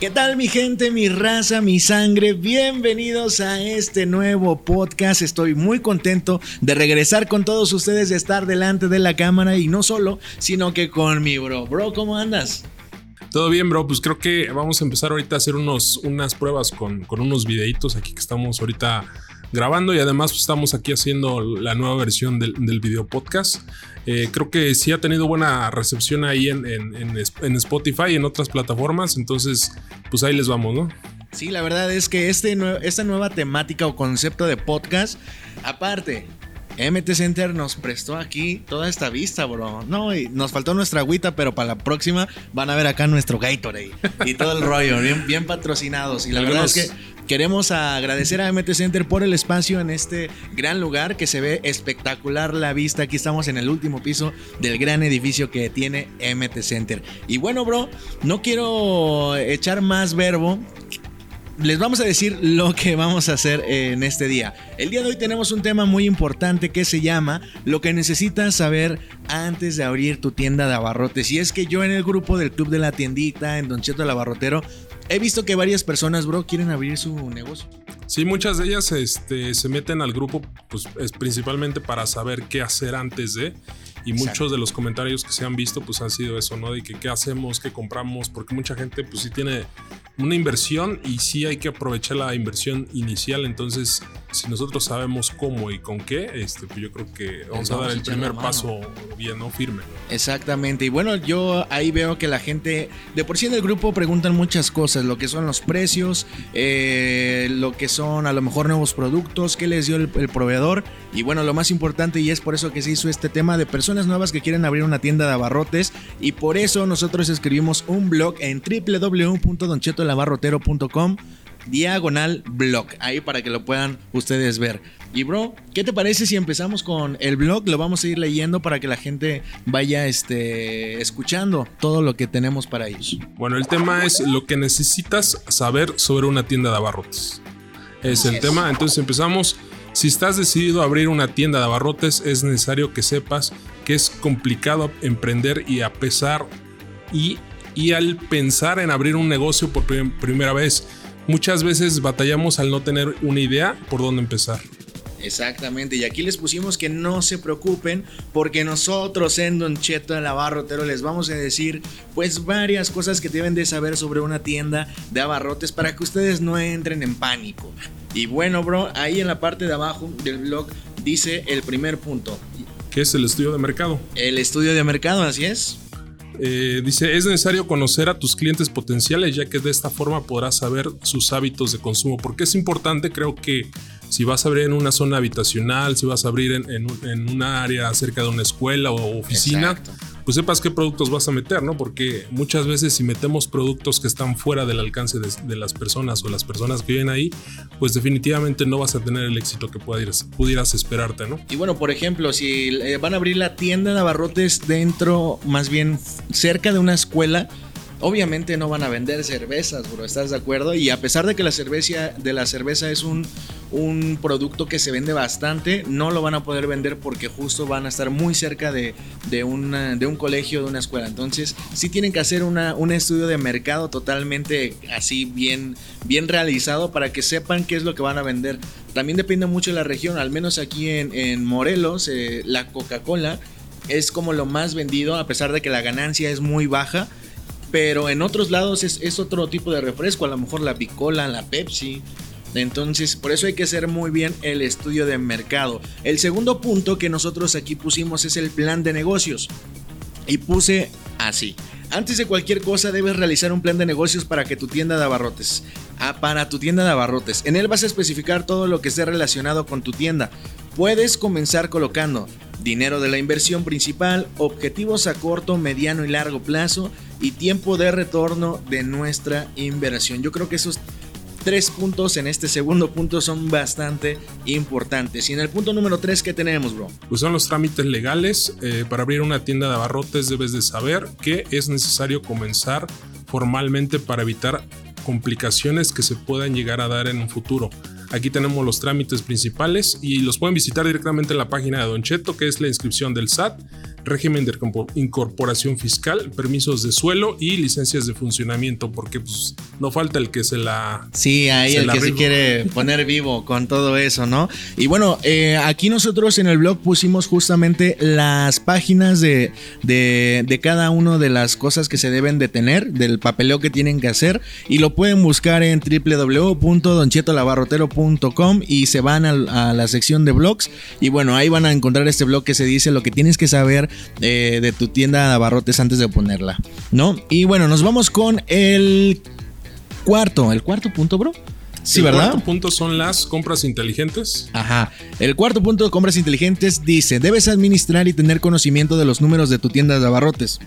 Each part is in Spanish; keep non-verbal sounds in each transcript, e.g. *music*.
¿Qué tal mi gente, mi raza, mi sangre? Bienvenidos a este nuevo podcast. Estoy muy contento de regresar con todos ustedes, de estar delante de la cámara y no solo, sino que con mi bro. Bro, ¿cómo andas? Todo bien, bro. Pues creo que vamos a empezar ahorita a hacer unos, unas pruebas con, con unos videitos aquí que estamos ahorita grabando y además estamos aquí haciendo la nueva versión del, del video podcast. Eh, creo que sí ha tenido buena recepción ahí en, en, en, Spotify y en otras plataformas, entonces pues ahí les vamos, ¿no? Sí, la verdad es que este, esta nueva temática o concepto de podcast, aparte, MT Center nos prestó aquí toda esta vista, bro. No, y nos faltó nuestra agüita, pero para la próxima van a ver acá nuestro Gatorade y todo el rollo, bien, bien patrocinados. Y la verdad es que Queremos agradecer a MT Center por el espacio en este gran lugar que se ve espectacular la vista. Aquí estamos en el último piso del gran edificio que tiene MT Center. Y bueno, bro, no quiero echar más verbo les vamos a decir lo que vamos a hacer en este día. El día de hoy tenemos un tema muy importante que se llama lo que necesitas saber antes de abrir tu tienda de abarrotes. Y es que yo en el grupo del Club de la Tiendita, en Don Cheto el Abarrotero, He visto que varias personas, bro, quieren abrir su negocio. Sí, muchas de ellas este, se meten al grupo pues, es principalmente para saber qué hacer antes de. Y muchos de los comentarios que se han visto pues han sido eso, ¿no? De que qué hacemos, qué compramos, porque mucha gente pues sí tiene una inversión y sí hay que aprovechar la inversión inicial. Entonces, si nosotros sabemos cómo y con qué, este, pues yo creo que vamos, a dar el primer paso bien, ¿no? Firme. Exactamente. Y bueno, yo ahí veo que la gente, de por sí en el grupo preguntan muchas cosas, lo que son los precios, eh, lo que son a lo mejor nuevos productos, qué les dio el, el proveedor. Y bueno, lo más importante, y es por eso que se hizo este tema de personas nuevas que quieren abrir una tienda de abarrotes. Y por eso nosotros escribimos un blog en www.doncheto labarrotero.com diagonal blog, ahí para que lo puedan ustedes ver. Y bro, ¿qué te parece si empezamos con el blog? Lo vamos a ir leyendo para que la gente vaya este, escuchando todo lo que tenemos para ellos. Bueno, el tema es lo que necesitas saber sobre una tienda de abarrotes. Es el tema, entonces empezamos. Si estás decidido a abrir una tienda de abarrotes, es necesario que sepas que es complicado emprender y a pesar y y al pensar en abrir un negocio por primera vez. Muchas veces batallamos al no tener una idea por dónde empezar. Exactamente, y aquí les pusimos que no se preocupen porque nosotros en Don Cheto de la Barrotero les vamos a decir pues varias cosas que deben de saber sobre una tienda de abarrotes para que ustedes no entren en pánico. Y bueno, bro, ahí en la parte de abajo del blog dice el primer punto. ¿Qué es el estudio de mercado? El estudio de mercado, así es. Eh, dice, es necesario conocer a tus clientes potenciales ya que de esta forma podrás saber sus hábitos de consumo. Porque es importante, creo que si vas a abrir en una zona habitacional, si vas a abrir en, en, un área cerca de una escuela o oficina, pues sepas qué productos vas a meter, ¿no? Porque muchas veces si metemos productos que están fuera del alcance de, las personas o las personas que viven ahí, pues definitivamente no vas a tener el éxito que pudieras, pudieras esperarte, ¿no? Y bueno, por ejemplo, si eh, van a abrir la tienda de abarrotes dentro, más bien cerca de una escuela, Obviamente no van a vender cervezas, bro, ¿estás de acuerdo? Y a pesar de que la cerveza, de la cerveza es un, un producto que se vende bastante, no lo van a poder vender porque justo van a estar muy cerca de, de, de un colegio, de una escuela. Entonces, sí tienen que hacer una, un estudio de mercado totalmente así bien, bien realizado para que sepan qué es lo que van a vender. También depende mucho de la región, al menos aquí en, en Morelos, eh, la Coca-Cola es como lo más vendido, a pesar de que la ganancia es muy baja pero en otros lados es, otro tipo de refresco, a lo mejor la picola, la Pepsi. Entonces, por eso hay que hacer muy bien el estudio de mercado. El segundo punto que nosotros aquí pusimos es el plan de negocios. Y puse así. Antes de cualquier cosa debes realizar un plan de negocios para que tu tienda de abarrotes. Ah, para tu tienda de abarrotes. En él vas a especificar todo lo que esté relacionado con tu tienda. Puedes comenzar colocando dinero de la inversión principal, objetivos a corto, mediano y largo plazo y tiempo de retorno de nuestra inversión. Yo creo que esos tres puntos en este segundo punto son bastante importantes. Y en el punto número tres, ¿qué tenemos, bro? Pues son los trámites legales. Eh, para abrir una tienda de abarrotes debes de saber que es necesario comenzar formalmente para evitar complicaciones que se puedan llegar a dar en un futuro. Aquí tenemos los trámites principales y los pueden visitar directamente en la página de Don Cheto, que es la inscripción del SAT, régimen de incorporación fiscal, permisos de suelo y licencias de funcionamiento, porque pues no falta el que se la... Sí, ahí el que se quiere *laughs* poner vivo con todo eso, ¿no? Y bueno, eh, aquí nosotros en el blog pusimos justamente las páginas de, de, de cada una de las cosas que se deben de tener, del papeleo que tienen que hacer, y lo pueden buscar en www.donchetolabarrotero.com y se van a, a la sección de blogs, y bueno, ahí van a encontrar este blog que se dice lo que tienes que saber eh, de tu tienda de abarrotes antes de ponerla, ¿no? Y bueno, nos vamos con el cuarto, el cuarto punto, bro. Sí, ¿verdad? El cuarto punto son las compras inteligentes. Ajá. El cuarto punto de compras inteligentes dice, debes administrar y tener conocimiento de los números de tu tienda de abarrotes.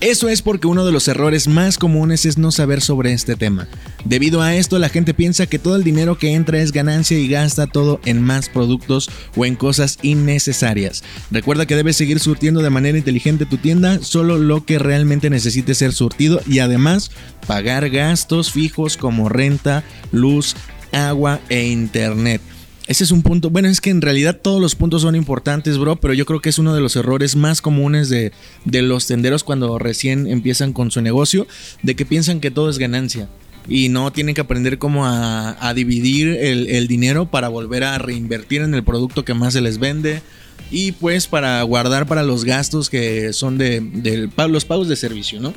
Eso es porque uno de los errores más comunes es no saber sobre este tema. Debido a esto, la gente piensa que todo el dinero que entra es ganancia y gasta todo en más productos o en cosas innecesarias. Recuerda que debes seguir surtiendo de manera inteligente tu tienda, solo lo que realmente necesite ser surtido y además pagar gastos fijos como renta, luz, agua e internet. Ese es un punto. Bueno, es que en realidad todos los puntos son importantes, bro, pero yo creo que es uno de los errores más comunes de, los tenderos cuando recién empiezan con su negocio, de que piensan que todo es ganancia y no tienen que aprender cómo a, dividir el, dinero para volver a reinvertir en el producto que más se les vende y pues para guardar para los gastos que son de, los pagos de servicio, ¿no?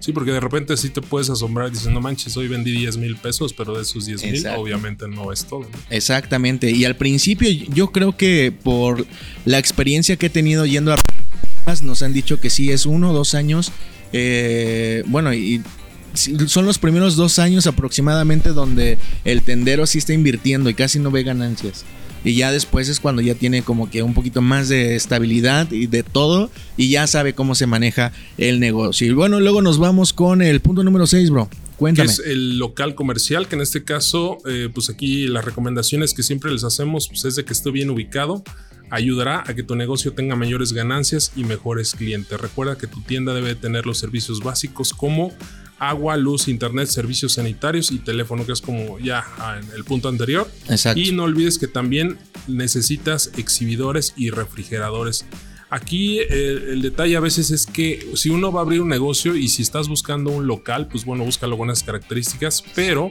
Sí, porque de repente sí te puedes asombrar diciendo, manches, hoy vendí 10 mil pesos, pero de esos 10 mil obviamente no es todo. Exactamente, y al principio yo creo que por la experiencia que he tenido yendo a nos han dicho que sí es uno o dos años, eh, bueno, y son los primeros dos años aproximadamente donde el tendero sí está invirtiendo y casi no ve ganancias y ya después es cuando ya tiene como que un poquito más de estabilidad y de todo y ya sabe cómo se maneja el negocio. Y bueno, luego nos vamos con el punto número 6, bro. Cuéntame. es el local comercial, que en este caso, eh, pues aquí las recomendaciones que siempre les hacemos pues es de que esté bien ubicado. Ayudará a que tu negocio tenga mayores ganancias y mejores clientes. Recuerda que tu tienda debe tener los servicios básicos como agua, luz, internet, servicios sanitarios y teléfono, que es como ya en el punto anterior. Exacto. Y no olvides que también necesitas exhibidores y refrigeradores. Aquí el, el, detalle a veces es que si uno va a abrir un negocio y si estás buscando un local, pues bueno, busca algunas características, pero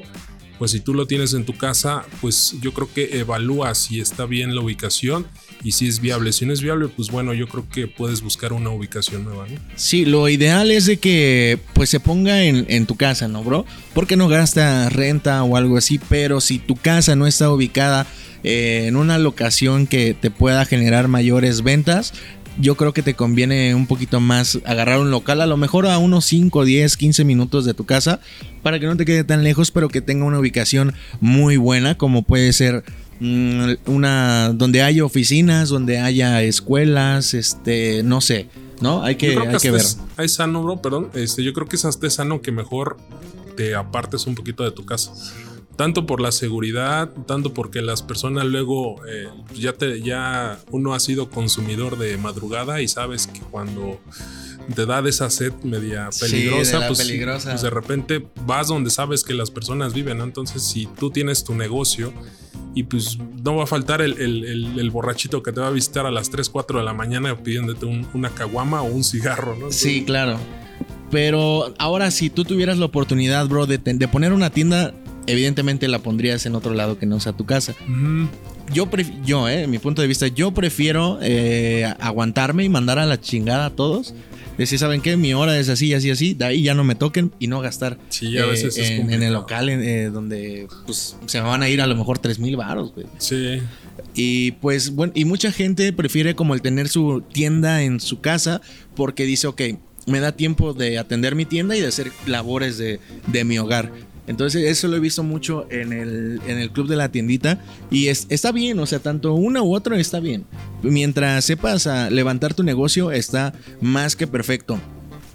pues si tú lo tienes en tu casa, pues yo creo que evalúa si está bien la ubicación y si es viable. Si no es viable, pues bueno, yo creo que puedes buscar una ubicación nueva. ¿no? Sí, lo ideal es de que pues se ponga en, tu casa, ¿no, bro? Porque no gasta renta o algo así, pero si tu casa no está ubicada eh, en una locación que te pueda generar mayores ventas, yo creo que te conviene un poquito más agarrar un local, a lo mejor a unos 5, 10, 15 minutos de tu casa, para que no te quede tan lejos, pero que tenga una ubicación muy buena, como puede ser mm, una donde haya oficinas, donde haya escuelas, este, no sé, ¿no? Hay que, hay que ver. Es, sano, bro, perdón. Este, yo creo que es hasta sano que mejor te apartes un poquito de tu casa tanto por la seguridad, tanto porque las personas luego eh, ya te ya uno ha sido consumidor de madrugada y sabes que cuando te da de esa sed media peligrosa, pues, pues, de repente vas donde sabes que las personas viven, entonces si tú tienes tu negocio y pues no va a faltar el, borrachito que te va a visitar a las 3, 4 de la mañana pidiéndote una caguama o un cigarro, ¿no? Sí, claro. Pero ahora si tú tuvieras la oportunidad, bro, de, de poner una tienda evidentemente la pondrías en otro lado que no sea tu casa. Yo, yo eh, en mi punto de vista, yo prefiero eh, aguantarme y mandar a la chingada a todos. Decir, ¿saben qué? Mi hora es así, así, así. De ahí ya no me toquen y no gastar sí, a veces eh, en, el local donde pues, se me van a ir a lo mejor 3 mil baros, güey. Sí. Y pues, bueno, y mucha gente prefiere como el tener su tienda en su casa porque dice, ok, me da tiempo de atender mi tienda y de hacer labores de, de mi hogar. Entonces eso lo he visto mucho en el, en el club de la tiendita y es, está bien, o sea, tanto uno u otro está bien. Mientras sepas a levantar tu negocio está más que perfecto.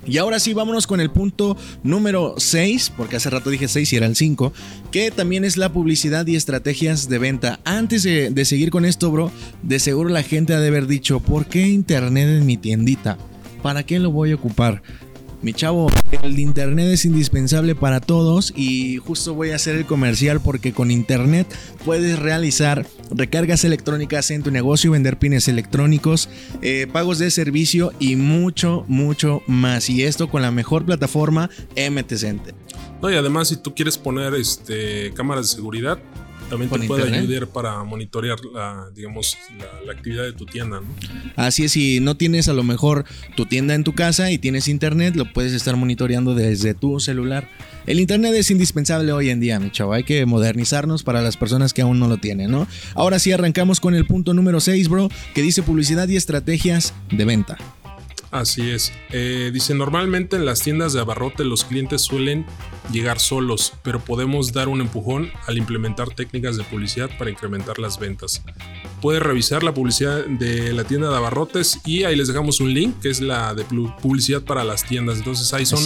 Y ahora sí, vámonos con el punto número 6, porque hace rato dije 6 y era el 5, que también es la publicidad y estrategias de venta. Antes de, de seguir con esto, bro, de seguro la gente ha de haber dicho, ¿por qué internet en mi tiendita? ¿Para qué lo voy a ocupar? Mi chavo, el internet es indispensable para todos y justo voy a hacer el comercial porque con internet puedes realizar recargas electrónicas en tu negocio, vender pines electrónicos, eh, pagos de servicio y mucho, mucho más. Y esto con la mejor plataforma MT Center. No, y además si tú quieres poner este, cámaras de seguridad, también te puede ayudar para monitorear la, digamos, la, actividad de tu tienda. ¿no? Así es, si no tienes a lo mejor tu tienda en tu casa y tienes internet, lo puedes estar monitoreando desde tu celular. El internet es indispensable hoy en día, mi chavo. Hay que modernizarnos para las personas que aún no lo tienen, ¿no? Ahora sí arrancamos con el punto número 6, bro, que dice publicidad y estrategias de venta. Así es. Eh, dice, normalmente en las tiendas de abarrote los clientes suelen llegar solos, pero podemos dar un empujón al implementar técnicas de publicidad para incrementar las ventas. Puedes revisar la publicidad de la tienda de abarrotes y ahí les dejamos un link que es la de publicidad para las tiendas. Entonces ahí son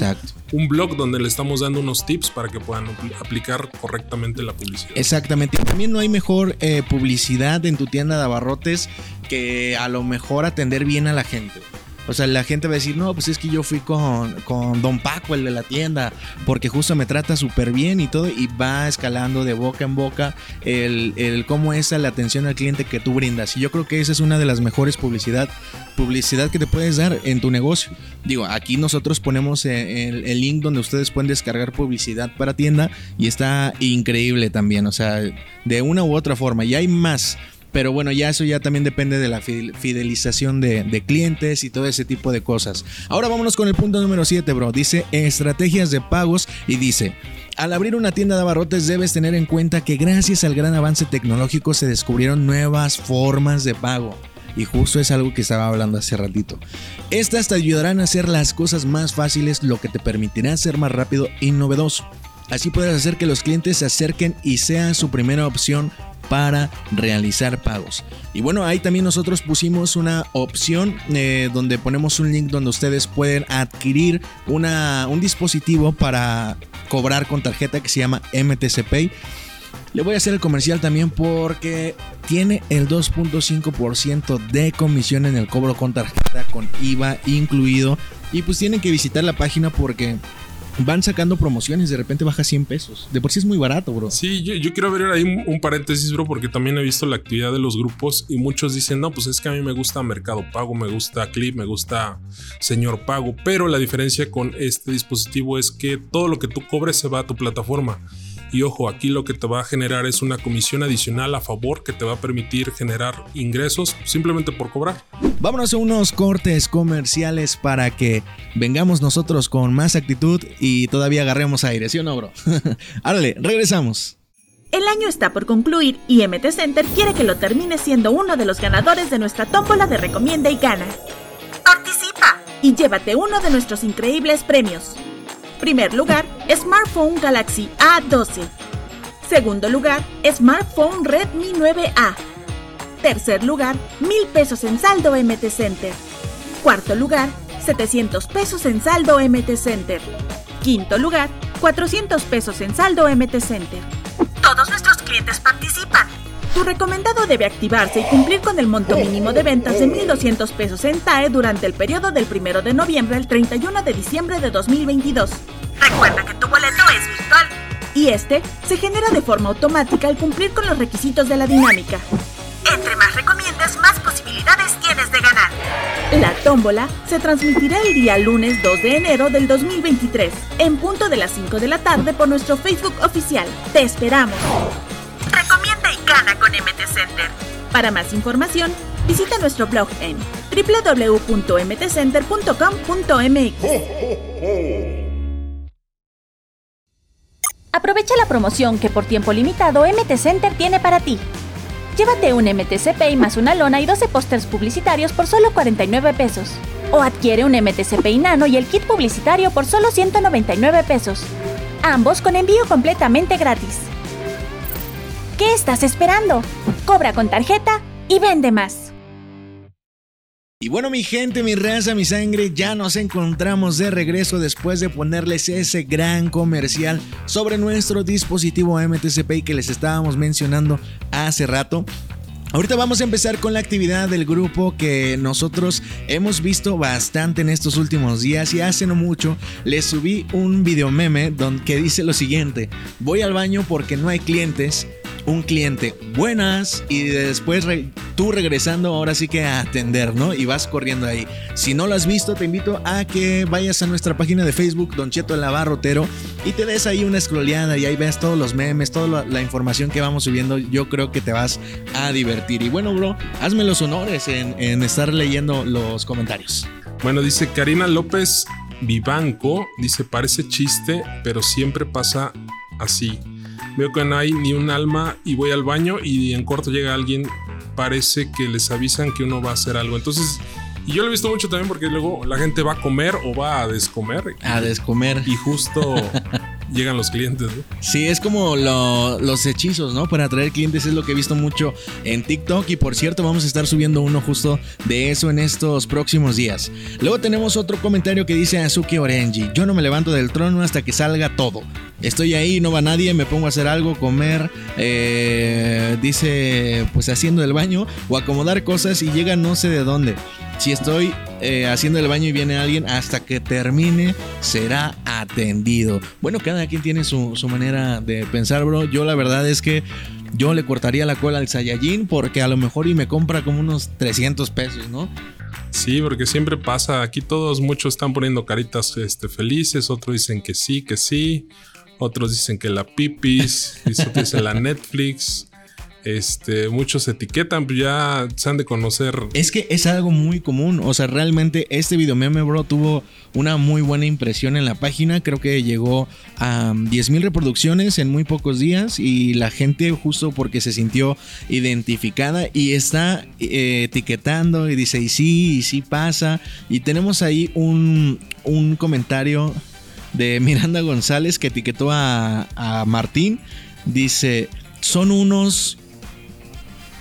un blog donde le estamos dando unos tips para que puedan aplicar correctamente la publicidad. Exactamente. También no hay mejor eh, publicidad en tu tienda de abarrotes que a lo mejor atender bien a la gente. O sea, la gente va a decir, no, pues es que yo fui con, con Don Paco, el de la tienda, porque justo me trata súper bien y todo, y va escalando de boca en boca el, el cómo es la atención al cliente que tú brindas. Y yo creo que esa es una de las mejores publicidad, publicidad que te puedes dar en tu negocio. Digo, aquí nosotros ponemos el, el link donde ustedes pueden descargar publicidad para tienda y está increíble también, o sea, de una u otra forma. Y hay más. Pero bueno, ya eso ya también depende de la fidelización de, clientes y todo ese tipo de cosas. Ahora vámonos con el punto número 7, bro. Dice estrategias de pagos y dice... Al abrir una tienda de abarrotes debes tener en cuenta que gracias al gran avance tecnológico se descubrieron nuevas formas de pago. Y justo es algo que estaba hablando hace ratito. Estas te ayudarán a hacer las cosas más fáciles, lo que te permitirá ser más rápido y novedoso. Así puedes hacer que los clientes se acerquen y sean su primera opción para realizar pagos. Y bueno, ahí también nosotros pusimos una opción eh, donde ponemos un link donde ustedes pueden adquirir una, un dispositivo para cobrar con tarjeta que se llama MTC Pay. Le voy a hacer el comercial también porque tiene el 2.5% de comisión en el cobro con tarjeta con IVA incluido. Y pues tienen que visitar la página porque van sacando promociones, de repente baja 100 pesos. De por sí es muy barato, bro. Sí, yo, quiero abrir ahí un, paréntesis, bro, porque también he visto la actividad de los grupos y muchos dicen, no, pues es que a mí me gusta Mercado Pago, me gusta Clip, me gusta Señor Pago, pero la diferencia con este dispositivo es que todo lo que tú cobres se va a tu plataforma. Y ojo, aquí lo que te va a generar es una comisión adicional a favor que te va a permitir generar ingresos simplemente por cobrar. Vámonos a unos cortes comerciales para que vengamos nosotros con más actitud y todavía agarremos aire, ¿sí o no, bro? *laughs* Árale, regresamos. El año está por concluir y MT Center quiere que lo termine siendo uno de los ganadores de nuestra tómbola de Recomienda y Gana. Participa y llévate uno de nuestros increíbles premios. Primer lugar, Smartphone Galaxy A12. Segundo lugar, Smartphone Redmi 9A. Tercer lugar, 1000 pesos en saldo MT Center. Cuarto lugar, 700 pesos en saldo MT Center. Quinto lugar, 400 pesos en saldo MT Center. Todos nuestros clientes participan. Tu recomendado debe activarse y cumplir con el monto mínimo de ventas de 1.200 pesos en TAE durante el periodo del 1 de noviembre al 31 de diciembre de 2022. Recuerda que tu boleto es virtual. Y este se genera de forma automática al cumplir con los requisitos de la dinámica. Entre más recomiendas, más posibilidades tienes de ganar. La tómbola se transmitirá el día lunes 2 de enero del 2023, en punto de las 5 de la tarde por nuestro Facebook oficial. Te esperamos. Y gana con MT Center. Para más información, visita nuestro blog en www.mtcenter.com.mx. Aprovecha la promoción que por tiempo limitado MT Center tiene para ti. Llévate un MTC Pay más una lona y 12 pósters publicitarios por solo 49 pesos. O adquiere un MTC Pay Nano y el kit publicitario por solo 199 pesos. Ambos con envío completamente gratis. ¿Qué estás esperando? Cobra con tarjeta y vende más. Y bueno, mi gente, mi raza, mi sangre, ya nos encontramos de regreso después de ponerles ese gran comercial sobre nuestro dispositivo MTC Pay que les estábamos mencionando hace rato. Ahorita vamos a empezar con la actividad del grupo que nosotros hemos visto bastante en estos últimos días y hace no mucho les subí un video meme que dice lo siguiente, voy al baño porque no hay clientes un cliente, buenas, y después tú regresando ahora sí que a atender, ¿no? Y vas corriendo ahí. Si no lo has visto, te invito a que vayas a nuestra página de Facebook, Don Cheto Lavarrotero, y te des ahí una scrolleada y ahí ves todos los memes, toda la, información que vamos subiendo. Yo creo que te vas a divertir. Y bueno, bro, hazme los honores en, en estar leyendo los comentarios. Bueno, dice Karina López Vivanco, dice, parece chiste, pero siempre pasa así veo que no hay ni un alma y voy al baño y en corto llega alguien, parece que les avisan que uno va a hacer algo. Entonces, y yo lo he visto mucho también porque luego la gente va a comer o va a descomer. A descomer. Y justo *laughs* llegan los clientes. ¿no? Sí, es como los hechizos, ¿no? Para atraer clientes es lo que he visto mucho en TikTok y por cierto vamos a estar subiendo uno justo de eso en estos próximos días. Luego tenemos otro comentario que dice Azuki Orenji, yo no me levanto del trono hasta que salga todo. Estoy ahí, no va nadie, me pongo a hacer algo, comer, eh, dice pues haciendo el baño o acomodar cosas y llega no sé de dónde. Si estoy eh, haciendo el baño y viene alguien, hasta que termine será atendido. Bueno, cada quien tiene su, manera de pensar, bro. Yo la verdad es que yo le cortaría la cola al Saiyajin porque a lo mejor y me compra como unos 300 pesos, ¿no? Sí, porque siempre pasa. Aquí todos, muchos están poniendo caritas este, felices, otros dicen que sí, que sí, otros dicen que la pipis, *laughs* otros dicen la Netflix. Este, muchos etiquetan, pues ya se han de conocer. Es que es algo muy común. O sea, realmente este video meme, bro, tuvo una muy buena impresión en la página. Creo que llegó a 10.000 reproducciones en muy pocos días. Y la gente, justo porque se sintió identificada y está eh, etiquetando y dice, y sí, y sí pasa. Y tenemos ahí un, un comentario de Miranda González que etiquetó a Martín. Dice, son unos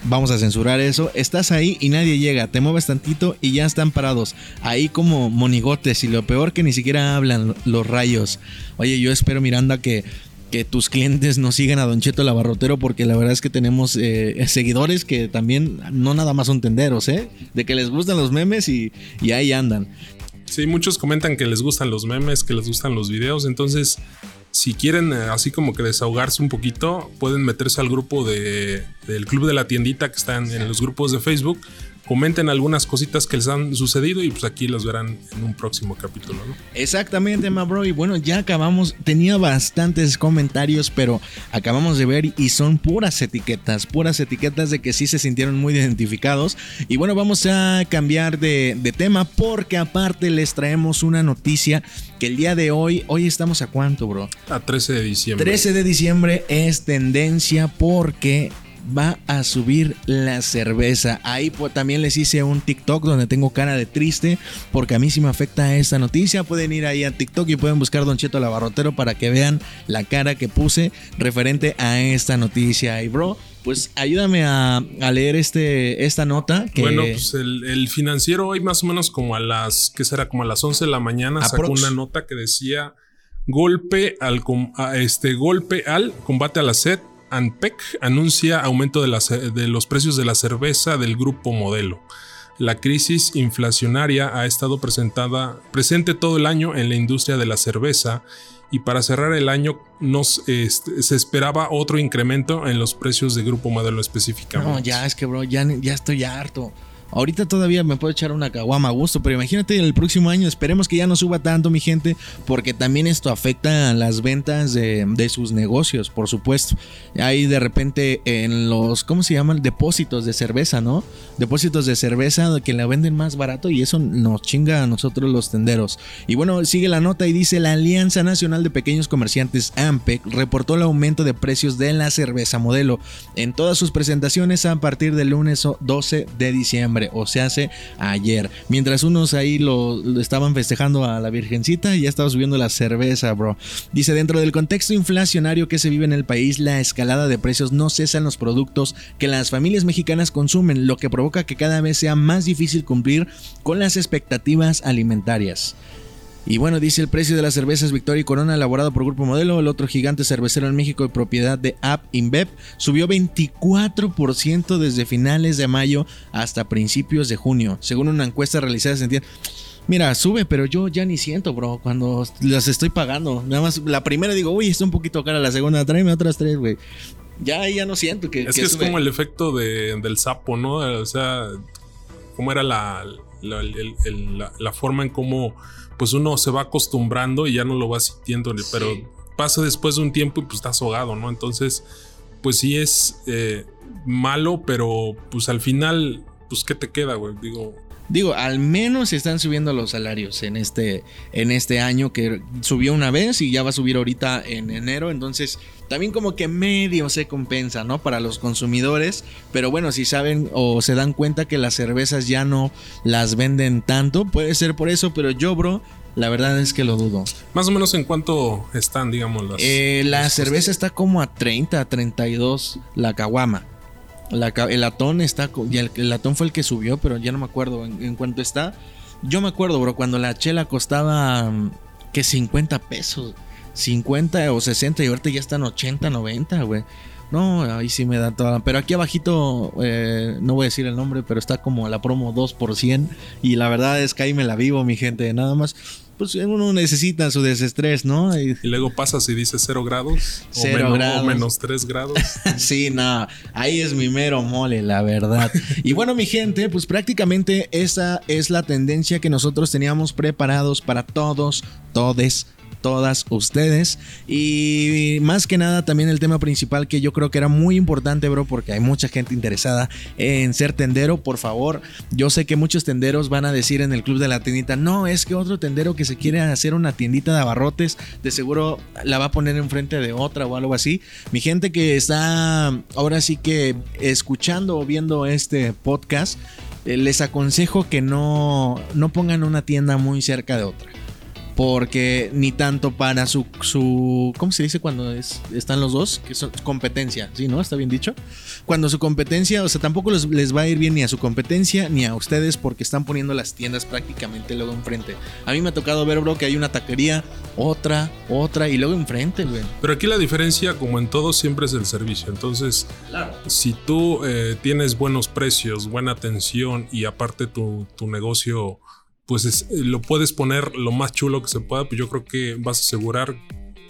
vamos a censurar eso. Estás ahí y nadie llega, te mueves tantito y ya están parados. Ahí como monigotes y lo peor que ni siquiera hablan los rayos. Oye, yo espero Miranda que que tus clientes no sigan a Don Cheto Lavarrotero porque la verdad es que tenemos eh, seguidores que también no nada más son tenderos, ¿eh? De que les gustan los memes y, y ahí andan. Sí, muchos comentan que les gustan los memes, que les gustan los videos, entonces si quieren eh, así como que desahogarse un poquito, pueden meterse al grupo de, del Club de la Tiendita que están en los grupos de Facebook comenten algunas cositas que les han sucedido y pues aquí los verán en un próximo capítulo, ¿no? Exactamente, ma bro. Y bueno, ya acabamos, tenía bastantes comentarios, pero acabamos de ver y son puras etiquetas, puras etiquetas de que sí se sintieron muy identificados. Y bueno, vamos a cambiar de, de tema porque aparte les traemos una noticia que el día de hoy, hoy estamos a cuánto, bro? A 13 de diciembre. 13 de diciembre es tendencia porque va a subir la cerveza. Ahí pues, también les hice un TikTok donde tengo cara de triste porque a mí sí me afecta esta noticia. Pueden ir ahí a TikTok y pueden buscar Don Cheto Lavarrotero para que vean la cara que puse referente a esta noticia. Y bro, pues ayúdame a, leer este, esta nota. Bueno, pues el, financiero hoy más o menos como a las, ¿qué será? Como a las 11 de la mañana sacó una nota que decía golpe al, este, golpe al combate a la sed ANPEC anuncia aumento de, los precios de la cerveza del grupo Modelo. La crisis inflacionaria ha estado presentada, presente todo el año en la industria de la cerveza y para cerrar el año nos, se esperaba otro incremento en los precios de Grupo Modelo específicamente. No, ya es que, bro, ya, ya estoy harto. Ahorita todavía me puedo echar una caguama a gusto, pero imagínate el próximo año, esperemos que ya no suba tanto mi gente, porque también esto afecta a las ventas de, sus negocios, por supuesto. Hay de repente en los, ¿cómo se llaman? Depósitos de cerveza, ¿no? Depósitos de cerveza que la venden más barato y eso nos chinga a nosotros los tenderos. Y bueno, sigue la nota y dice, la Alianza Nacional de Pequeños Comerciantes, AMPEC, reportó el aumento de precios de la cerveza modelo en todas sus presentaciones a partir del lunes 12 de diciembre o se hace ayer. Mientras unos ahí lo, estaban festejando a la Virgencita, ya estaba subiendo la cerveza, bro. Dice, dentro del contexto inflacionario que se vive en el país, la escalada de precios no cesa en los productos que las familias mexicanas consumen, lo que provoca que cada vez sea más difícil cumplir con las expectativas alimentarias. Y bueno, dice el precio de las cervezas Victoria y Corona elaborado por Grupo Modelo, el otro gigante cervecero en México y propiedad de App InBev, subió 24% desde finales de mayo hasta principios de junio, según una encuesta realizada en Mira, sube, pero yo ya ni siento, bro, cuando las estoy pagando. Nada más la primera digo, uy, está un poquito cara, la segunda, tráeme otras tres, güey. Ya ya no siento que. Es que, es como el efecto del sapo, ¿no? O sea, cómo era la, la, forma en cómo pues uno se va acostumbrando y ya no lo va sintiendo, pero pasa después de un tiempo y pues estás ahogado, ¿no? Entonces, pues sí es eh, malo, pero pues al final, pues ¿qué te queda, güey? Digo, Digo, al menos están subiendo los salarios en este, en este año que subió una vez y ya va a subir ahorita en enero. Entonces, también como que medio se compensa, ¿no? Para los consumidores. Pero bueno, si saben o se dan cuenta que las cervezas ya no las venden tanto, puede ser por eso, pero yo, bro, la verdad es que lo dudo. Más o menos en cuánto están, digamos, las. Eh, la cerveza está como a 30, 32 la caguama el latón está. Y el, latón fue el que subió, pero ya no me acuerdo en, cuánto está. Yo me acuerdo, bro, cuando la chela costaba. Mm, que 50 pesos. 50 o 60 y ahorita ya están 80, 90, güey. No, ahí sí me da toda. Pero aquí abajito, eh, no voy a decir el nombre, pero está como la promo 2 por 100. Y la verdad es que ahí me la vivo, mi gente. Nada más pues uno necesita su desestrés, ¿no? Y, luego pasas y dices cero grados. Cero o grados. O menos tres grados. *laughs* sí, no, ahí es mi mero mole, la verdad. y bueno, mi gente, pues prácticamente esa es la tendencia que nosotros teníamos preparados para todos, todes todas ustedes. Y más que nada también el tema principal que yo creo que era muy importante, bro, porque hay mucha gente interesada en ser tendero. Por favor, yo sé que muchos tenderos van a decir en el club de la tiendita, no, es que otro tendero que se quiere hacer una tiendita de abarrotes, de seguro la va a poner enfrente de otra o algo así. Mi gente que está ahora sí que escuchando o viendo este podcast, eh, les aconsejo que no, no pongan una tienda muy cerca de otra porque ni tanto para su, su ¿cómo se dice cuando es, están los dos? Que son competencia, ¿sí, no? ¿Está bien dicho? Cuando su competencia, o sea, tampoco les, les, va a ir bien ni a su competencia ni a ustedes porque están poniendo las tiendas prácticamente luego enfrente. A mí me ha tocado ver, bro, que hay una taquería, otra, otra y luego enfrente, güey. Pero aquí la diferencia, como en todo, siempre es el servicio. Entonces, si tú eh, tienes buenos precios, buena atención y aparte tu, tu negocio pues eh, lo puedes poner lo más chulo que se pueda, pues yo creo que vas a asegurar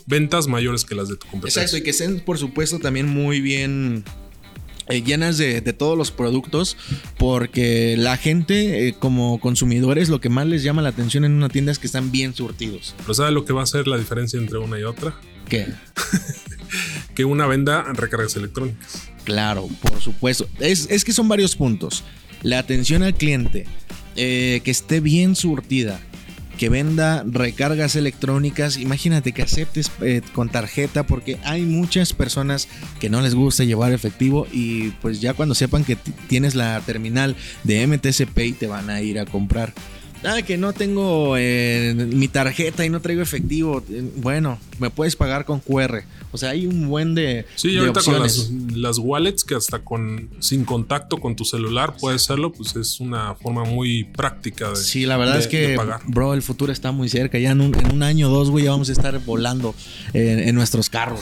ventas mayores que las de tu competencia. Exacto, y que estén, por supuesto, también muy bien eh, llenas de, todos los productos porque la gente eh, como consumidores lo que más les llama la atención en una tienda es que están bien surtidos. ¿Pero sabe lo que va a ser la diferencia entre una y otra? ¿Qué? *laughs* que una venda recargas electrónicas. Claro, por supuesto. Es, es que son varios puntos. La atención al cliente, eh, que esté bien surtida, que venda recargas electrónicas. Imagínate que aceptes eh, con tarjeta porque hay muchas personas que no les gusta llevar efectivo y pues ya cuando sepan que tienes la terminal de MTC Pay te van a ir a comprar. Ah, que no tengo eh, mi tarjeta y no traigo efectivo. Bueno, me puedes pagar con QR. O sea, hay un buen de. Sí, ahorita con las, wallets que hasta con sin contacto con tu celular puedes hacerlo, pues es una forma muy práctica de. Sí, la verdad es que, bro, el futuro está muy cerca. Ya en un, año o dos, güey, ya vamos a estar volando en, nuestros carros.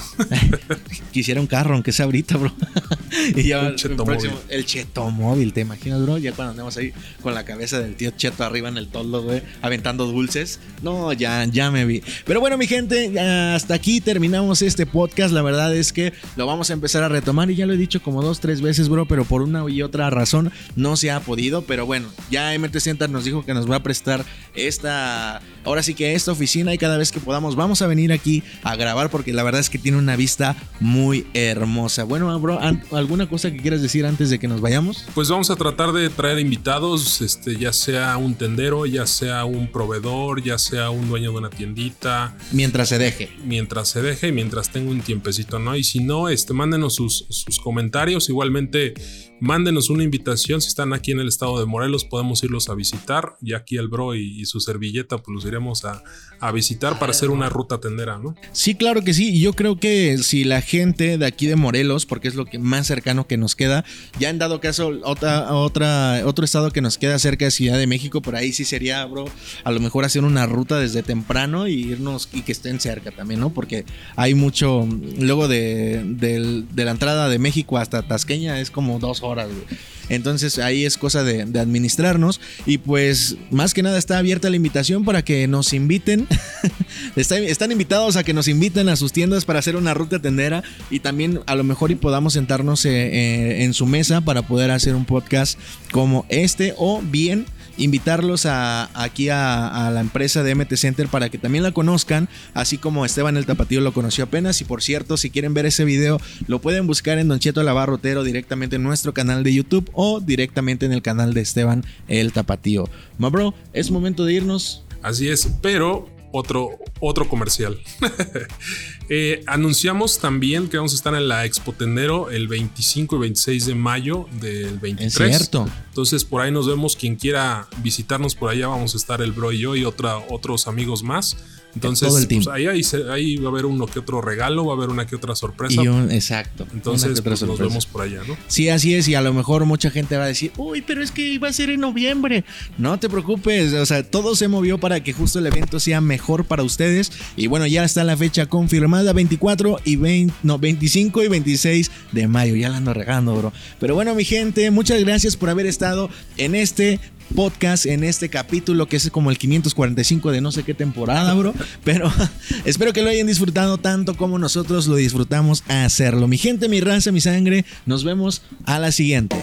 *laughs* Quisiera un carro, aunque sea ahorita, bro. *laughs* y ya el, cheto próximo, el cheto móvil, ¿te imaginas, bro? Ya cuando andemos ahí con la cabeza del tío Cheto arriba en el toldo, güey, aventando dulces. No, ya, ya me vi. Pero bueno, mi gente, hasta aquí terminamos este podcast podcast, la verdad es que lo vamos a empezar a retomar y ya lo he dicho como dos, tres veces, bro, pero por una y otra razón no se ha podido, pero bueno, ya MT Center nos dijo que nos va a prestar esta, ahora sí que esta oficina y cada vez que podamos vamos a venir aquí a grabar porque la verdad es que tiene una vista muy hermosa. Bueno, bro, ¿alguna cosa que quieras decir antes de que nos vayamos? Pues vamos a tratar de traer invitados, este, ya sea un tendero, ya sea un proveedor, ya sea un dueño de una tiendita. Mientras se deje. Mientras se deje y mientras tenga un tiempecito, ¿no? Y si no, este, mándenos sus, sus comentarios. Igualmente, mándenos una invitación. Si están aquí en el estado de Morelos, podemos irlos a visitar. Y aquí el bro y, su servilleta, pues los iremos a, visitar para hacer una ruta tendera, ¿no? Sí, claro que sí. Y yo creo que si la gente de aquí de Morelos, porque es lo que más cercano que nos queda, ya en dado caso, otra, otra, otro estado que nos queda cerca de Ciudad de México, por ahí sí sería, bro, a lo mejor hacer una ruta desde temprano y irnos y que estén cerca también, ¿no? Porque hay mucho, luego de, de la entrada de México hasta Tasqueña es como dos horas, Entonces ahí es cosa de, administrarnos. Y pues más que nada está abierta la invitación para que nos inviten. *laughs* están invitados a que nos inviten a sus tiendas para hacer una ruta tendera. Y también a lo mejor y podamos sentarnos eh, eh, en su mesa para poder hacer un podcast como este. O bien invitarlos a, aquí a, la empresa de MT Center para que también la conozcan, así como Esteban el Tapatío lo conoció apenas. Y por cierto, si quieren ver ese video, lo pueden buscar en Don Cheto Lavarrotero directamente en nuestro canal de YouTube o directamente en el canal de Esteban el Tapatío. Ma bro, es momento de irnos. Así es, pero otro, otro comercial. *laughs* Eh, anunciamos también que vamos a estar en la Expo Tendero el 25 y 26 de mayo del 23. Es cierto. Entonces por ahí nos vemos. Quien quiera visitarnos por allá, vamos a estar el bro y yo y otra, otros amigos más. Entonces, pues, ahí, ahí, va a haber uno que otro regalo, va a haber una que otra sorpresa. exacto. Entonces, pues, nos vemos por allá, ¿no? Sí, así es. Y a lo mejor mucha gente va a decir, uy, pero es que iba a ser en noviembre. No te preocupes. O sea, todo se movió para que justo el evento sea mejor para ustedes. Y bueno, ya está la fecha confirmada: 24 y 20, no, 25 y 26 de mayo. Ya la ando regando, bro. Pero bueno, mi gente, muchas gracias por haber estado en este podcast en este capítulo que es como el 545 de no sé qué temporada, bro. Pero *laughs* espero que lo hayan disfrutado tanto como nosotros lo disfrutamos hacerlo. Mi gente, mi raza, mi sangre, nos vemos a la siguiente.